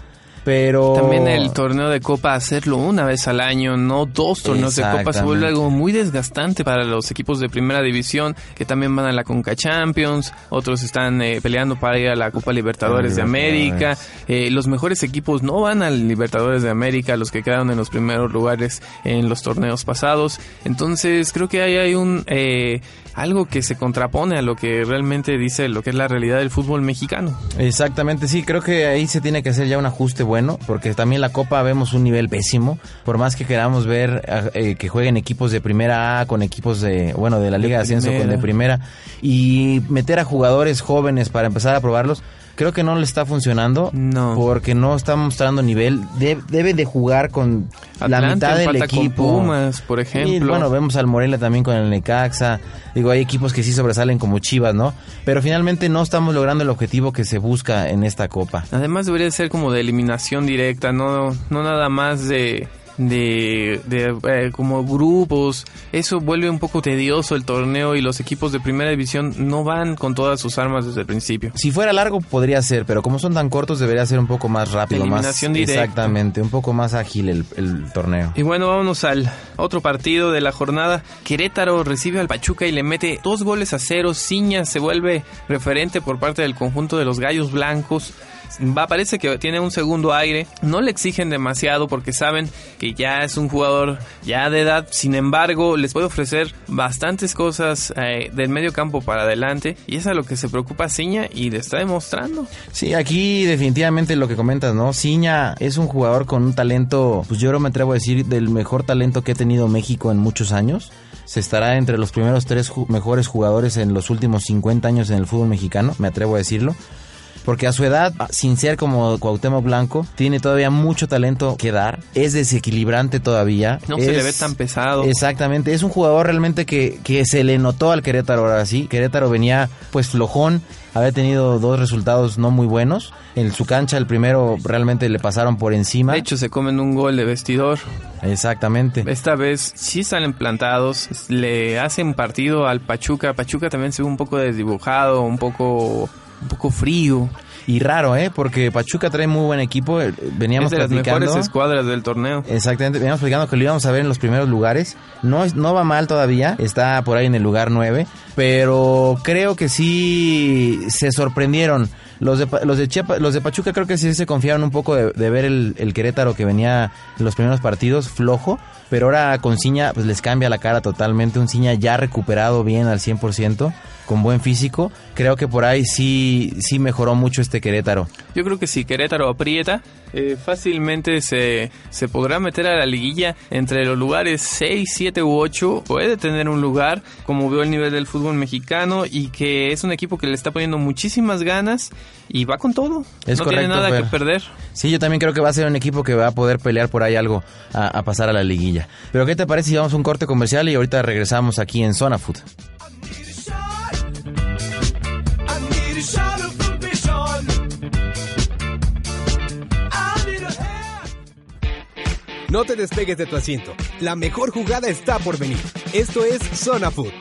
pero también el torneo de copa hacerlo una vez al año no dos torneos de copa se vuelve algo muy desgastante para los equipos de primera división que también van a la Conca Champions otros están eh, peleando para ir a la Copa Libertadores, de América. Eh, los mejores equipos no van al Libertadores de América los que quedaron en los primeros lugares en los torneos pasados. Entonces creo que ahí hay un eh, algo que se contrapone a lo que realmente dice lo que es la realidad del fútbol mexicano exactamente sí creo que ahí se tiene que hacer ya un ajuste bueno, porque también la Copa vemos un nivel pésimo. Por más que queramos ver eh, que jueguen equipos de primera A con equipos de, bueno, de la Liga de, Ascenso con de primera y meter a jugadores jóvenes para empezar a probarlos, creo que no le está funcionando. No. Porque no está mostrando nivel. debe de jugar con la mitad del equipo. Con Pumas, por ejemplo. Y, bueno, vemos al Morelia también con el Necaxa. Digo, hay equipos que sí sobresalen como Chivas, ¿no? Pero finalmente no estamos logrando el objetivo que se busca en esta copa. Además debería ser como de eliminación directa, no, no nada más de de, de eh, como grupos. Eso vuelve un poco tedioso el torneo y los equipos de primera división no van con todas sus armas desde el principio. Si fuera largo podría ser, pero como son tan cortos debería ser un poco más rápido, Eliminación más directa. exactamente, un poco más ágil el, el torneo. Y bueno, vámonos al otro partido de la jornada. Querétaro recibe al Pachuca y le mete dos goles a cero. Ciña se vuelve referente por parte del conjunto de los Gallos Blancos. Va, parece que tiene un segundo aire. No le exigen demasiado porque saben que ya es un jugador ya de edad. Sin embargo, les puede ofrecer bastantes cosas eh, del medio campo para adelante. Y es a lo que se preocupa Ciña y le está demostrando. Sí, aquí definitivamente lo que comentas, ¿no? Ciña es un jugador con un talento, pues yo no me atrevo a decir, del mejor talento que ha tenido México en muchos años. Se estará entre los primeros tres mejores jugadores en los últimos 50 años en el fútbol mexicano, me atrevo a decirlo. Porque a su edad, sin ser como Cuauhtémoc Blanco, tiene todavía mucho talento que dar. Es desequilibrante todavía. No se le ve tan pesado. Exactamente, es un jugador realmente que, que se le notó al Querétaro ahora sí. Querétaro venía pues flojón, había tenido dos resultados no muy buenos. En su cancha el primero realmente le pasaron por encima. De hecho, se comen un gol de vestidor. Exactamente. Esta vez sí salen plantados, le hacen partido al Pachuca. Pachuca también se ve un poco desdibujado, un poco, un poco frío. Y raro, ¿eh? Porque Pachuca trae muy buen equipo. eh, Veníamos es de las platicando. mejores escuadras del torneo. Exactamente, veníamos platicando que lo íbamos a ver en los primeros lugares. No, no va mal todavía, está por ahí en el lugar 9, pero creo que sí se sorprendieron. Los de, los de, Chiapa- los de Pachuca creo que sí se confiaron un poco de, de ver el, el Querétaro que venía en los primeros partidos flojo, pero ahora con Ciña pues les cambia la cara totalmente, un Ciña ya recuperado bien al 100%, con buen físico. Creo que por ahí sí, sí mejoró mucho este Querétaro. Yo creo que si Querétaro aprieta, eh, fácilmente se, se podrá meter a la liguilla entre los lugares 6, 7 u 8. Puede tener un lugar, como veo el nivel del fútbol mexicano, y que es un equipo que le está poniendo muchísimas ganas y va con todo. Es no correcto, tiene nada Fer. que perder. Sí, yo también creo que va a ser un equipo que va a poder pelear por ahí algo a, a pasar a la liguilla. Pero ¿qué te parece si vamos a un corte comercial y ahorita regresamos aquí en Zona Food? No te despegues de tu asiento. La mejor jugada está por venir. Esto es Zona Food.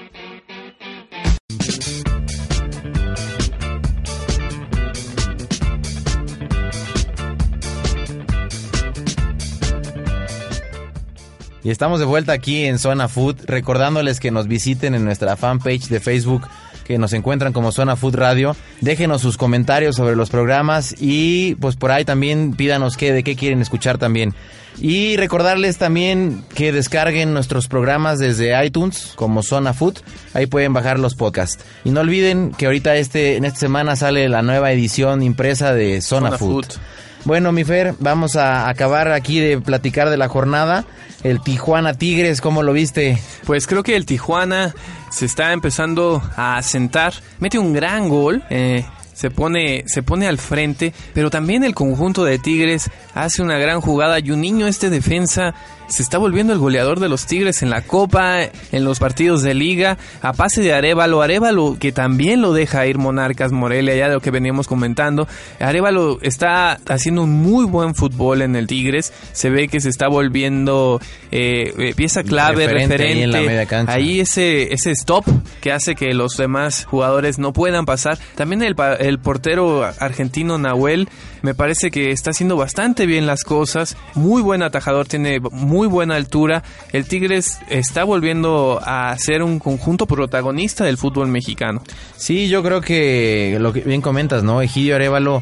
Y estamos de vuelta aquí en Zona Food, recordándoles que nos visiten en nuestra fanpage de Facebook, que nos encuentran como Zona Food Radio. Déjenos sus comentarios sobre los programas y pues por ahí también pídanos qué, de qué quieren escuchar también. Y recordarles también que descarguen nuestros programas desde iTunes como Zona Food. Ahí pueden bajar los podcasts. Y no olviden que ahorita este, en esta semana sale la nueva edición impresa de Zona, Zona Food. Food. Bueno, mi Fer, vamos a acabar aquí de platicar de la jornada. El Tijuana Tigres, ¿cómo lo viste? Pues creo que el Tijuana se está empezando a asentar. Mete un gran gol. eh, se pone, se pone al frente, pero también el conjunto de Tigres hace una gran jugada y un niño este defensa se está volviendo el goleador de los Tigres en la Copa, en los partidos de Liga, a pase de Arevalo, Arevalo que también lo deja ir Monarcas Morelia, ya de lo que veníamos comentando. Arevalo está haciendo un muy buen fútbol en el Tigres, se ve que se está volviendo eh, eh, pieza clave, Referente referente, ahí en la media cancha. ahí ese, ese stop que hace que los demás jugadores no puedan pasar. También el, el portero argentino Nahuel me parece que está haciendo bastante bien las cosas. Muy buen atajador, tiene muy buena altura. El Tigres está volviendo a ser un conjunto protagonista del fútbol mexicano. Sí, yo creo que lo que bien comentas, ¿no? Egidio Arevalo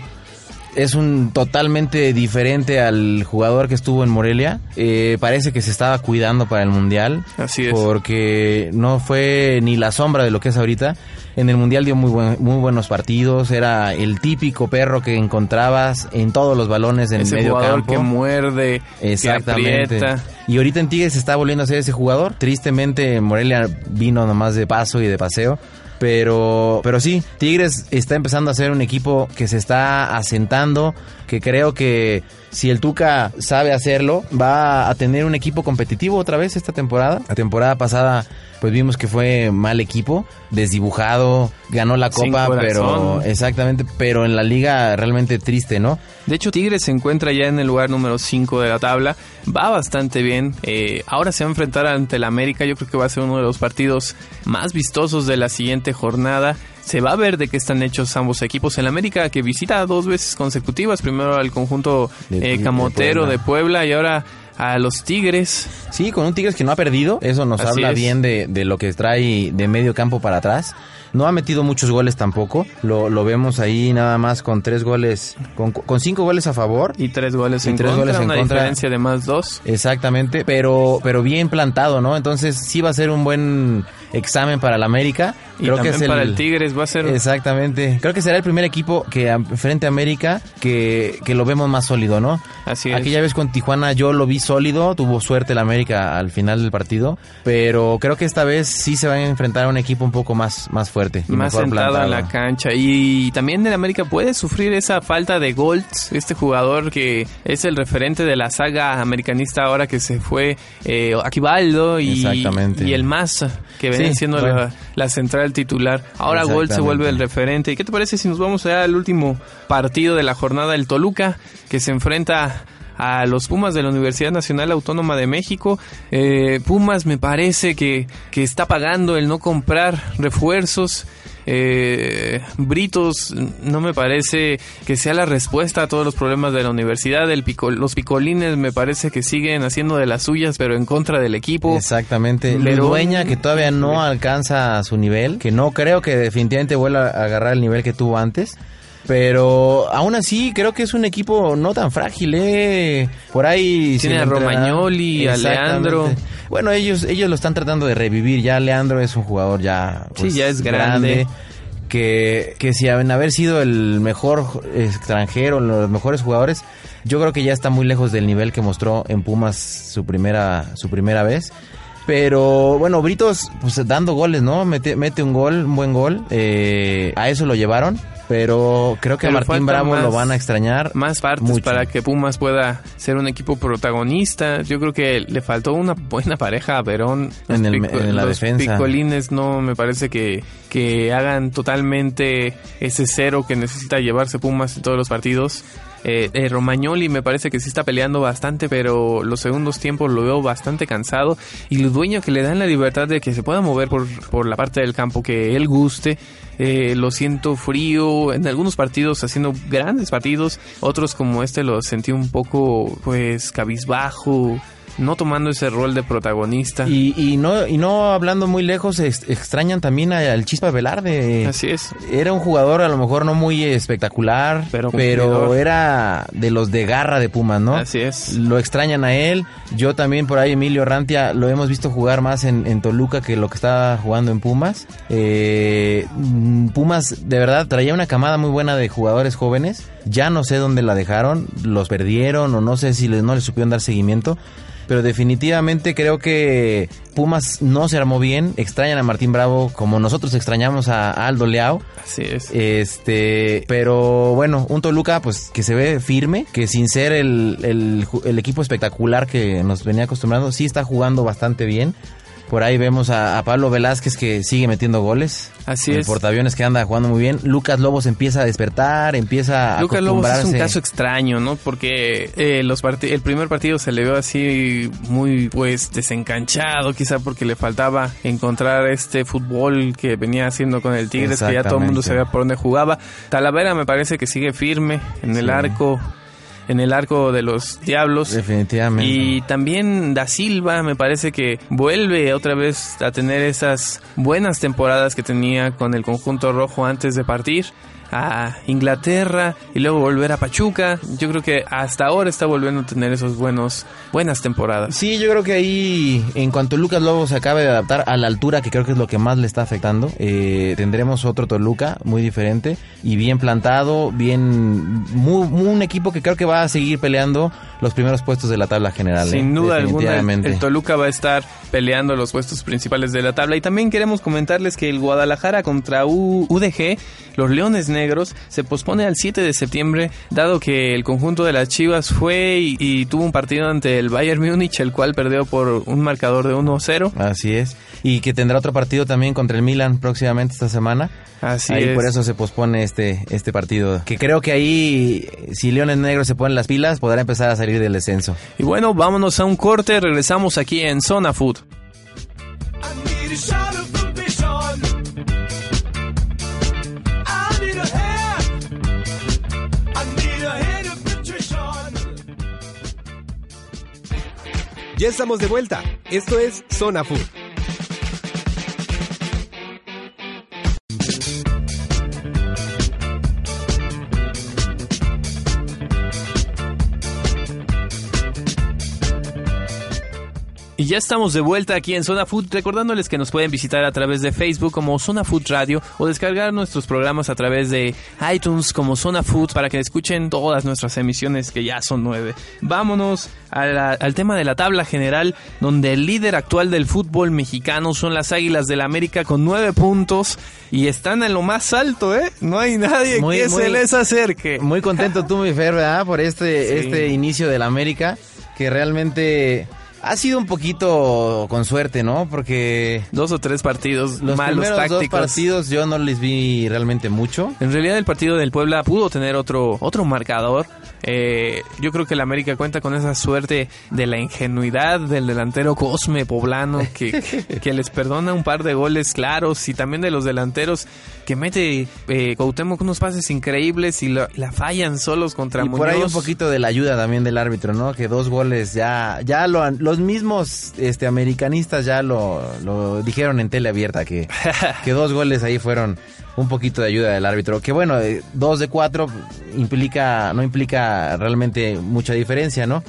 es un totalmente diferente al jugador que estuvo en Morelia. Eh, parece que se estaba cuidando para el Mundial. Así es. Porque no fue ni la sombra de lo que es ahorita. En el Mundial dio muy, buen- muy buenos partidos. Era el típico perro que encontrabas en todos los balones en Ese medio jugador campo. que muerde, que Exactamente. aprieta. Y ahorita en Tigres se está volviendo a ser ese jugador. Tristemente Morelia vino nomás de paso y de paseo. Pero, pero sí, Tigres está empezando a ser un equipo que se está asentando, que creo que si el Tuca sabe hacerlo, va a tener un equipo competitivo otra vez esta temporada. La temporada pasada pues vimos que fue mal equipo, desdibujado, ganó la copa, pero exactamente, pero en la liga realmente triste, ¿no? De hecho, Tigres se encuentra ya en el lugar número 5 de la tabla. Va bastante bien. Eh, ahora se va a enfrentar ante el América. Yo creo que va a ser uno de los partidos más vistosos de la siguiente jornada. Se va a ver de qué están hechos ambos equipos. El América que visita dos veces consecutivas. Primero al conjunto eh, de camotero Puebla. de Puebla y ahora a los Tigres. Sí, con un Tigres que no ha perdido, eso nos Así habla es. bien de, de lo que trae de medio campo para atrás. No ha metido muchos goles tampoco, lo, lo vemos ahí nada más con tres goles, con, con cinco goles a favor. Y tres goles Y en tres contra, goles en una contra. diferencia de más dos. Exactamente, pero, pero bien plantado, ¿no? Entonces sí va a ser un buen examen para el América. Y también para el Tigres va a ser Exactamente. Creo que será el primer equipo que frente a América que, que lo vemos más sólido, ¿no? Así es. Aquella vez con Tijuana yo lo vi sólido, tuvo suerte el América al final del partido, pero creo que esta vez sí se van a enfrentar a un equipo un poco más, más fuerte. y más mejor sentado en la cancha y también el América puede sufrir esa falta de Golds este jugador que es el referente de la saga americanista ahora que se fue eh, Aquivaldo y, Exactamente. y el Maza que Sí, siendo bueno. la, la central titular. Ahora Gold se vuelve el referente. ¿y qué te parece si nos vamos ya al último partido de la jornada el Toluca que se enfrenta a los Pumas de la Universidad Nacional Autónoma de México. Eh, Pumas me parece que, que está pagando el no comprar refuerzos. Eh, Britos no me parece que sea la respuesta a todos los problemas de la universidad. El pico- los picolines me parece que siguen haciendo de las suyas, pero en contra del equipo. Exactamente. Lerón- Dueña que todavía no alcanza su nivel, que no creo que definitivamente vuelva a agarrar el nivel que tuvo antes. Pero aún así creo que es un equipo no tan frágil, ¿eh? Por ahí... Tiene a Romagnoli, a. Leandro. Bueno, ellos, ellos lo están tratando de revivir. Ya Leandro es un jugador ya... pues, Sí, ya es grande. que, que si en haber sido el mejor extranjero, los mejores jugadores, yo creo que ya está muy lejos del nivel que mostró en Pumas su primera, su primera vez. Pero bueno, Britos, pues dando goles, ¿no? Mete, mete un gol, un buen gol. Eh, a eso lo llevaron. Pero creo que Pero a Martín Bravo más- lo van a extrañar. Más partes mucho. para que Pumas pueda ser un equipo protagonista. Yo creo que le faltó una buena pareja a Verón. En el- en la los defensa. picolines no me parece que, que hagan totalmente ese cero que necesita llevarse Pumas en todos los partidos. Eh, eh, Romagnoli me parece que sí está peleando bastante, pero los segundos tiempos lo veo bastante cansado. Y los dueños que le dan la libertad de que se pueda mover por, por la parte del campo que él guste. Eh, lo siento frío en algunos partidos haciendo grandes partidos otros como este lo sentí un poco pues cabizbajo no tomando ese rol de protagonista Y, y no y no hablando muy lejos, ex- extrañan también al Chispa Velarde. así es Era un jugador a lo mejor no muy espectacular, Pero pero, era de los de garra de Pumas, ¿no? así es Lo extrañan a él. Yo también por ahí, Emilio Rantia, lo hemos visto jugar más en, en Toluca que lo que estaba jugando en Pumas. Eh, mm, Pumas, de verdad, traía una camada muy buena de jugadores jóvenes. Ya no sé dónde la dejaron, los perdieron o no sé si les, no les supieron dar seguimiento. Pero definitivamente creo que Pumas no se armó bien. Extrañan a Martín Bravo como nosotros extrañamos a Aldo Leao. así es Este, pero bueno, un Toluca pues que se ve firme, que sin ser el, el el equipo espectacular que nos venía acostumbrando, sí está jugando bastante bien. Por ahí vemos a, a Pablo Velázquez que sigue metiendo goles. Así el es. portaaviones que anda jugando muy bien. Lucas Lobos empieza a despertar, empieza a Lucas Lobos es un caso extraño, ¿no? Porque eh, los el primer partido se le vio así muy, pues, desencanchado, quizá porque le faltaba encontrar este fútbol que venía haciendo con el Tigres, que ya todo el mundo sabía por dónde jugaba. Talavera me parece que sigue firme en el arco, en el arco de los Diablos. Definitivamente. Y también Da Silva me parece que vuelve otra vez a tener esas buenas temporadas que tenía con el conjunto rojo antes de partir a Inglaterra y luego volver a Pachuca. Yo creo que hasta ahora está volviendo a tener esos buenos buenas temporadas. Sí, yo creo que ahí, en cuanto Lucas Lobo se acabe de adaptar a la altura, que creo que es lo que más le está afectando, eh, tendremos otro Toluca muy diferente y bien plantado, bien, muy, muy un equipo que creo que va a seguir peleando los primeros puestos de la tabla general. Sin eh, duda alguna, el, el Toluca va a estar peleando los puestos principales de la tabla. Y también queremos comentarles que el Guadalajara contra U- UDG, los Leones Negros se pospone al 7 de septiembre, dado que el conjunto de las Chivas fue y, y tuvo un partido ante el Bayern Múnich, el cual perdió por un marcador de 1-0. Así es. Y que tendrá otro partido también contra el Milan próximamente esta semana. Así ahí es. por eso se pospone este, este partido. Que creo que ahí, si Leones Negros se ponen las pilas, podrá empezar a salir del descenso. Y bueno, vámonos a un corte, regresamos aquí en Zona Food. I need a Ya estamos de vuelta. Esto es Zona Food. Y ya estamos de vuelta aquí en Zona Food, recordándoles que nos pueden visitar a través de Facebook como Zona Food Radio o descargar nuestros programas a través de iTunes como Zona Food para que escuchen todas nuestras emisiones que ya son nueve. Vámonos la- al tema de la tabla general, donde el líder actual del fútbol mexicano son las Águilas del la América con nueve puntos y están en lo más alto, ¿eh? No hay nadie Muy- que muy- se les acerque. Muy contento tú, mi Fer, ¿verdad? Por este, Sí. este inicio del América, que realmente ha sido un poquito con suerte, ¿no? Porque Dos o tres partidos los malos primeros tácticos. dos partidos yo no les vi realmente mucho. En realidad el partido del Puebla pudo tener otro, otro marcador. Eh, yo creo que el América cuenta con esa suerte de la ingenuidad del delantero Cosme Poblano que, que les perdona un par de goles claros y también de los delanteros que mete eh, Cuauhtémoc unos pases increíbles y la, la fallan solos contra Y por ahí un poquito de la ayuda también del árbitro, ¿no? Que dos goles ya, ya lo han- los mismos este, americanistas ya lo, lo dijeron en tele abierta que, que dos goles ahí fueron un poquito de ayuda del árbitro. Que bueno, eh, dos de cuatro implica, no implica realmente mucha diferencia, ¿no?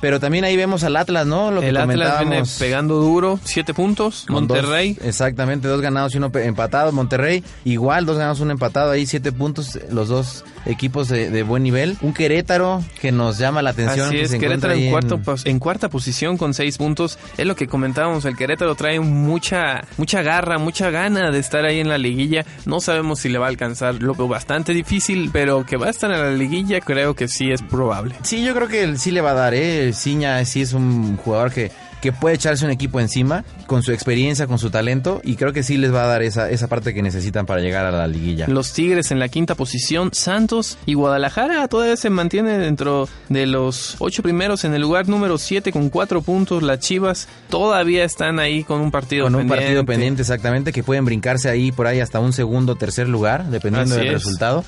Pero también ahí vemos al Atlas, ¿no? Lo que el Atlas viene pegando duro, siete puntos. Dos- Monterrey. exactamente, dos ganados y uno empatado. Monterrey, igual, dos ganados, uno empatado. Ahí siete puntos, los dos equipos de, de buen nivel. Un Querétaro que nos llama la atención. Así que es, se Querétaro en, cuarto, en cuarta posición con seis puntos. Es lo que comentábamos, el Querétaro trae mucha, mucha garra, mucha gana de estar ahí en la liguilla. No sabemos si le va a alcanzar, lo veo bastante difícil, pero que va a estar en la liguilla creo que sí es probable. Sí, yo creo que sí le va a dar, ¿eh? Ciña sí es un jugador que, que puede echarse un equipo encima con su experiencia, con su talento. Y creo que sí les va a dar esa, esa parte que necesitan para llegar a la liguilla. Los Tigres en la quinta posición, Santos y Guadalajara todavía se mantiene dentro de los ocho primeros en el lugar número siete con cuatro puntos. Las Chivas todavía están ahí con un partido Con un pendiente. partido pendiente, exactamente, que pueden brincarse ahí por ahí hasta un segundo o tercer lugar, dependiendo Así del es. resultado.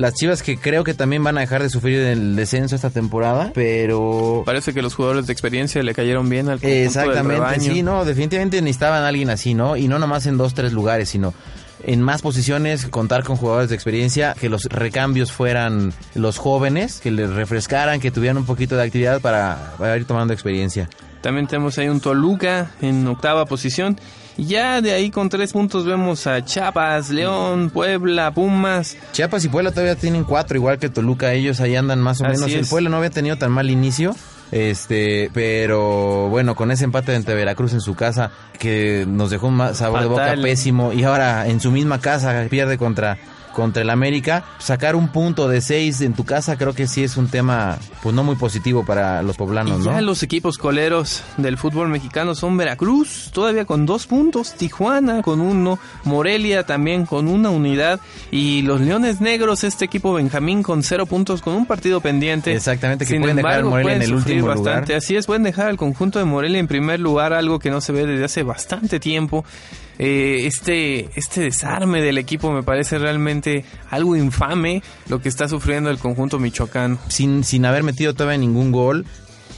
Las Chivas que creo que también van a dejar de sufrir el descenso esta temporada, pero... Parece que los jugadores de experiencia le cayeron bien al conjunto del Exactamente, rebaño. sí, no, definitivamente necesitaban a alguien así, ¿no? Y no nomás en dos, tres lugares, sino en más posiciones, contar con jugadores de experiencia, que los recambios fueran los jóvenes, que les refrescaran, que tuvieran un poquito de actividad para, para ir tomando experiencia. También tenemos ahí un Toluca en octava posición. Ya de ahí con tres puntos vemos a Chiapas, León, Puebla, Pumas. Chiapas y Puebla todavía tienen cuatro, igual que Toluca, ellos ahí andan más o Así menos. El. Puebla no había tenido tan mal inicio. Este, pero bueno, con ese empate ante Veracruz en su casa, que nos dejó un sabor de boca pésimo, y ahora en su misma casa pierde contra, contra el América, sacar un punto de seis en tu casa creo que sí es un tema, pues no muy positivo para los poblanos, y ya ¿no? los equipos coleros del fútbol mexicano son Veracruz, todavía con dos puntos, Tijuana con uno, Morelia también con una unidad y los Leones Negros, este equipo Benjamín con cero puntos, con un partido pendiente. Exactamente, que Sin pueden dejar al embargo, Morelia en el último lugar. bastante. Así es, pueden dejar al conjunto de Morelia en primer lugar, algo que no se ve desde hace bastante tiempo. Eh, este, este desarme del equipo me parece realmente algo infame lo que está sufriendo el conjunto michoacano. sin, sin haber metido todavía ningún gol,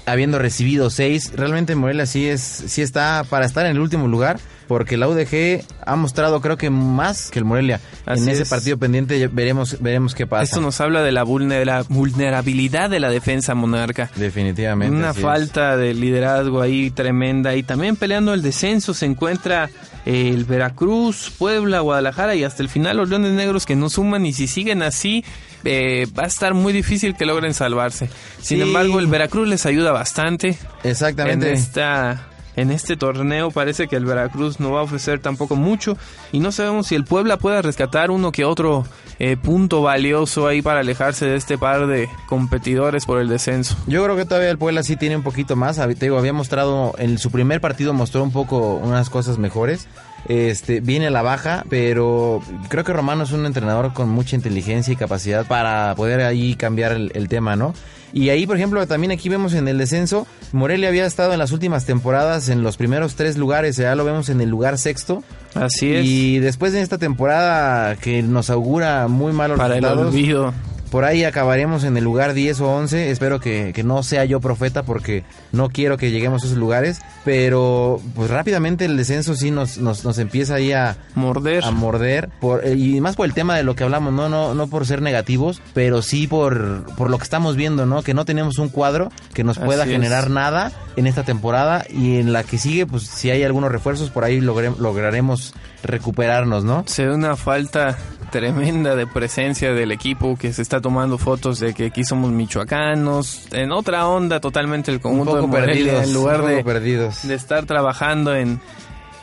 habiendo recibido seis. Realmente Morelia sí es, sí está para estar en el último lugar, porque la UDG ha mostrado creo que más que el Morelia. Así en ese es. partido pendiente veremos, veremos qué pasa. Esto nos habla de la vulnera- vulnerabilidad de la defensa monarca. Definitivamente. Una es. falta de liderazgo ahí tremenda. Y también peleando el descenso se encuentra eh, el Veracruz, Puebla, Guadalajara y hasta el final los Leones Negros que no suman. Y si siguen así, eh, va a estar muy difícil que logren salvarse. Sin Sí. embargo, el Veracruz les ayuda bastante Exactamente. en esta en este torneo parece que el Veracruz no va a ofrecer tampoco mucho y no sabemos si el Puebla pueda rescatar uno que otro eh, punto valioso ahí para alejarse de este par de competidores por el descenso. Yo creo que todavía el Puebla sí tiene un poquito más. Te digo, había mostrado, en su primer partido mostró un poco unas cosas mejores. Este, viene a la baja, pero creo que Romano es un entrenador con mucha inteligencia y capacidad para poder ahí cambiar el, el tema, ¿no? Y ahí, por ejemplo, también aquí vemos en el descenso, Morelia había estado en las últimas temporadas en los primeros tres lugares, ya lo vemos en el lugar sexto. Así es. Y después de esta temporada que nos augura muy malos para el resultados, olvido. Por ahí acabaremos en el lugar 10 o 11. Espero que, que no sea yo profeta porque no quiero que lleguemos a esos lugares. Pero pues rápidamente el descenso sí nos, nos, nos empieza ahí a, Morder. a morder. Por, eh, y más por el tema de lo que hablamos, no, no, no por ser negativos, pero sí por, por lo que estamos viendo, ¿no? Que no tenemos un cuadro que nos pueda Así es. generar nada en esta temporada. Y en la que sigue, pues si hay algunos refuerzos, por ahí logre- lograremos recuperarnos, ¿no? Se ve una falta tremenda de presencia del equipo que se está tomando fotos de que aquí somos michoacanos, en otra onda totalmente el Un conjunto de poco Morelia, perdidos. en lugar un poco de, perdidos. de estar trabajando en,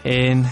en,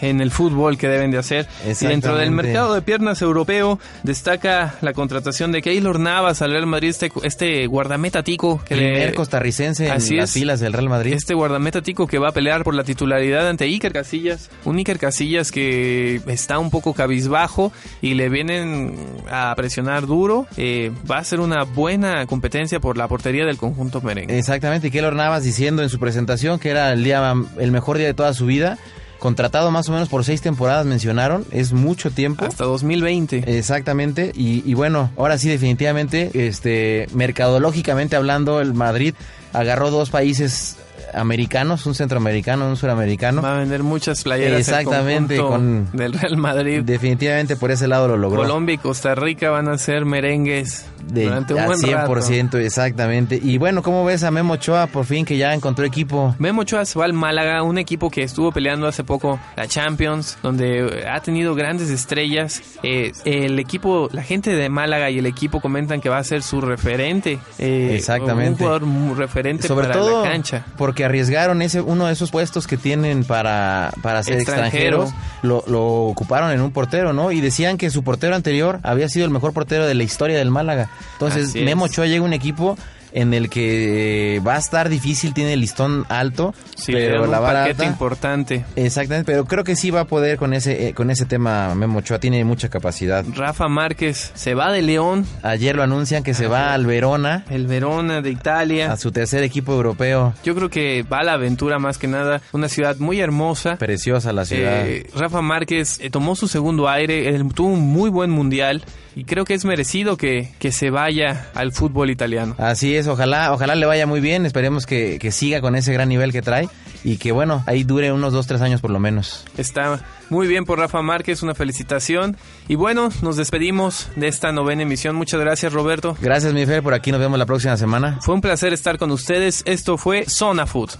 en el fútbol que deben de hacer. Y dentro del mercado de piernas europeo destaca la contratación de Keylor Navas al Real Madrid, este, este guardameta tico que le- Primer costarricense Así en las es. filas del Real Madrid. este guardameta tico que va a pelear por la titularidad ante Iker Casillas. Un Iker Casillas que está un poco cabizbajo y le vienen a presionar duro. Eh, va a ser una buena competencia por la portería del conjunto merengue. Exactamente, y Keylor Navas diciendo en su presentación que era el día el mejor día de toda su vida, contratado más o menos por seis temporadas mencionaron, es mucho tiempo. Hasta 2020. Exactamente, y, y bueno, ahora sí definitivamente, este, mercadológicamente hablando, el Madrid agarró dos países americanos, un centroamericano, un suramericano. Va a vender muchas playeras. Exactamente, con- del Real Madrid. Definitivamente por ese lado lo logró. Colombia y Costa Rica van a ser merengues De, durante un al buen 100%, rato. exactamente. Y bueno, ¿cómo ves a Memo Ochoa por fin que ya encontró equipo? Memo Ochoa se va al Málaga, un equipo que estuvo peleando hace poco la Champions, donde ha tenido grandes estrellas. Eh, el equipo, la gente de Málaga y el equipo comentan que va a ser su referente. eh, Exactamente. Un jugador referente Sobre para todo la cancha. porque arriesgaron ese uno de esos puestos que tienen para, para ser Extranjero. extranjeros, lo, lo ocuparon en un portero, ¿no? Y decían que su portero anterior había sido el mejor portero de la historia del Málaga. Entonces. Memo Ochoa llega a un equipo en el que eh, va a estar difícil, tiene el listón alto, Sí, pero la un vara paquete alta- importante. Exactamente, pero creo que sí va a poder con ese eh, con ese tema Memo Ochoa, tiene mucha capacidad. Rafa Márquez se va de León, Ayer lo anuncian que se va al Verona, el Verona de Italia. a su tercer equipo europeo. Yo creo que va a la aventura más que nada. Una ciudad muy hermosa. Preciosa la ciudad. Eh, Rafa Márquez tomó su segundo aire, tuvo un muy buen mundial y creo que es merecido que, que se vaya al fútbol italiano. Así es, ojalá, ojalá le vaya muy bien, esperemos que, que siga con ese gran nivel que trae y que bueno, ahí dure unos dos, tres años por lo menos. Está muy bien por Rafa Márquez, una felicitación. Y bueno, nos despedimos de esta novena emisión. Muchas gracias Roberto. Gracias mi Fer, por aquí nos vemos la próxima semana. Fue un placer estar con ustedes. Esto fue Zona Food.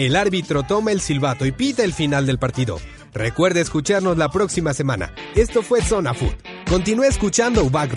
El árbitro toma el silbato y pita el final del partido. Recuerde escucharnos la próxima semana. Esto fue Zona Food. Continúe escuchando UBAC.